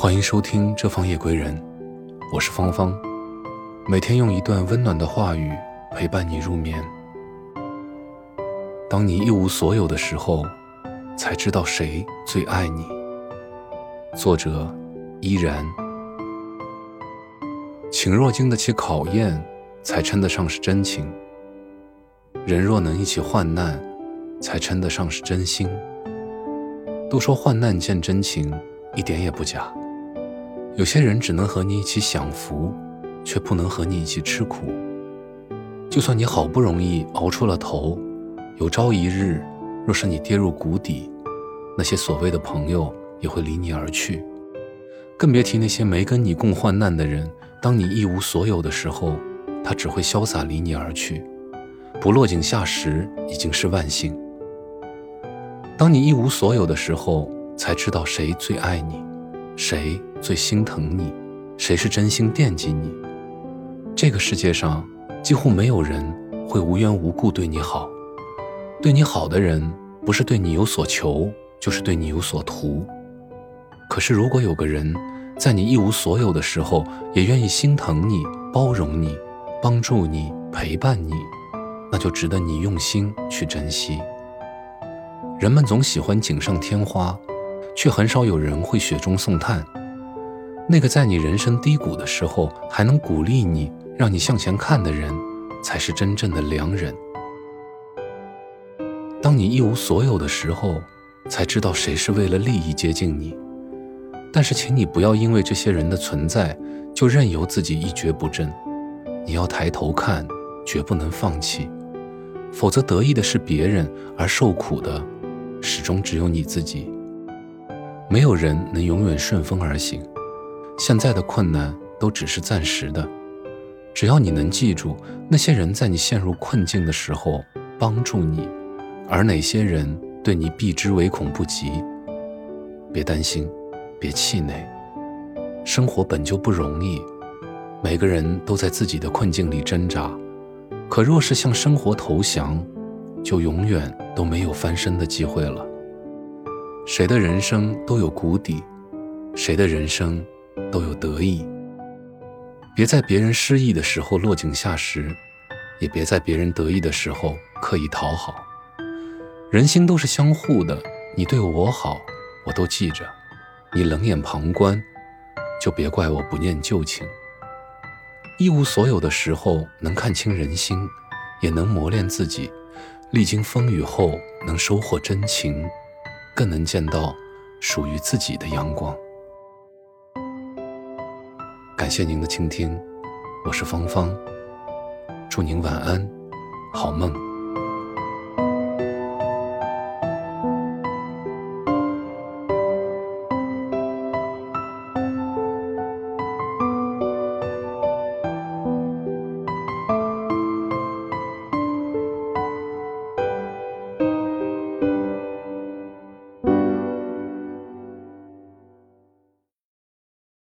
欢迎收听《这方夜归人》，我是芳芳，每天用一段温暖的话语陪伴你入眠。当你一无所有的时候，才知道谁最爱你。作者：依然。情若经得起考验，才称得上是真情；人若能一起患难，才称得上是真心。都说患难见真情，一点也不假。有些人只能和你一起享福，却不能和你一起吃苦。就算你好不容易熬出了头，有朝一日，若是你跌入谷底，那些所谓的朋友也会离你而去。更别提那些没跟你共患难的人，当你一无所有的时候，他只会潇洒离你而去，不落井下石已经是万幸。当你一无所有的时候，才知道谁最爱你。谁最心疼你？谁是真心惦记你？这个世界上几乎没有人会无缘无故对你好。对你好的人，不是对你有所求，就是对你有所图。可是，如果有个人在你一无所有的时候，也愿意心疼你、包容你、帮助你、陪伴你，那就值得你用心去珍惜。人们总喜欢锦上添花。却很少有人会雪中送炭。那个在你人生低谷的时候还能鼓励你、让你向前看的人，才是真正的良人。当你一无所有的时候，才知道谁是为了利益接近你。但是，请你不要因为这些人的存在，就任由自己一蹶不振。你要抬头看，绝不能放弃，否则得意的是别人，而受苦的，始终只有你自己。没有人能永远顺风而行，现在的困难都只是暂时的。只要你能记住那些人在你陷入困境的时候帮助你，而哪些人对你避之唯恐不及。别担心，别气馁，生活本就不容易，每个人都在自己的困境里挣扎。可若是向生活投降，就永远都没有翻身的机会了。谁的人生都有谷底，谁的人生都有得意。别在别人失意的时候落井下石，也别在别人得意的时候刻意讨好。人心都是相互的，你对我好，我都记着；你冷眼旁观，就别怪我不念旧情。一无所有的时候，能看清人心，也能磨练自己；历经风雨后，能收获真情。更能见到属于自己的阳光。感谢您的倾听，我是芳芳，祝您晚安，好梦。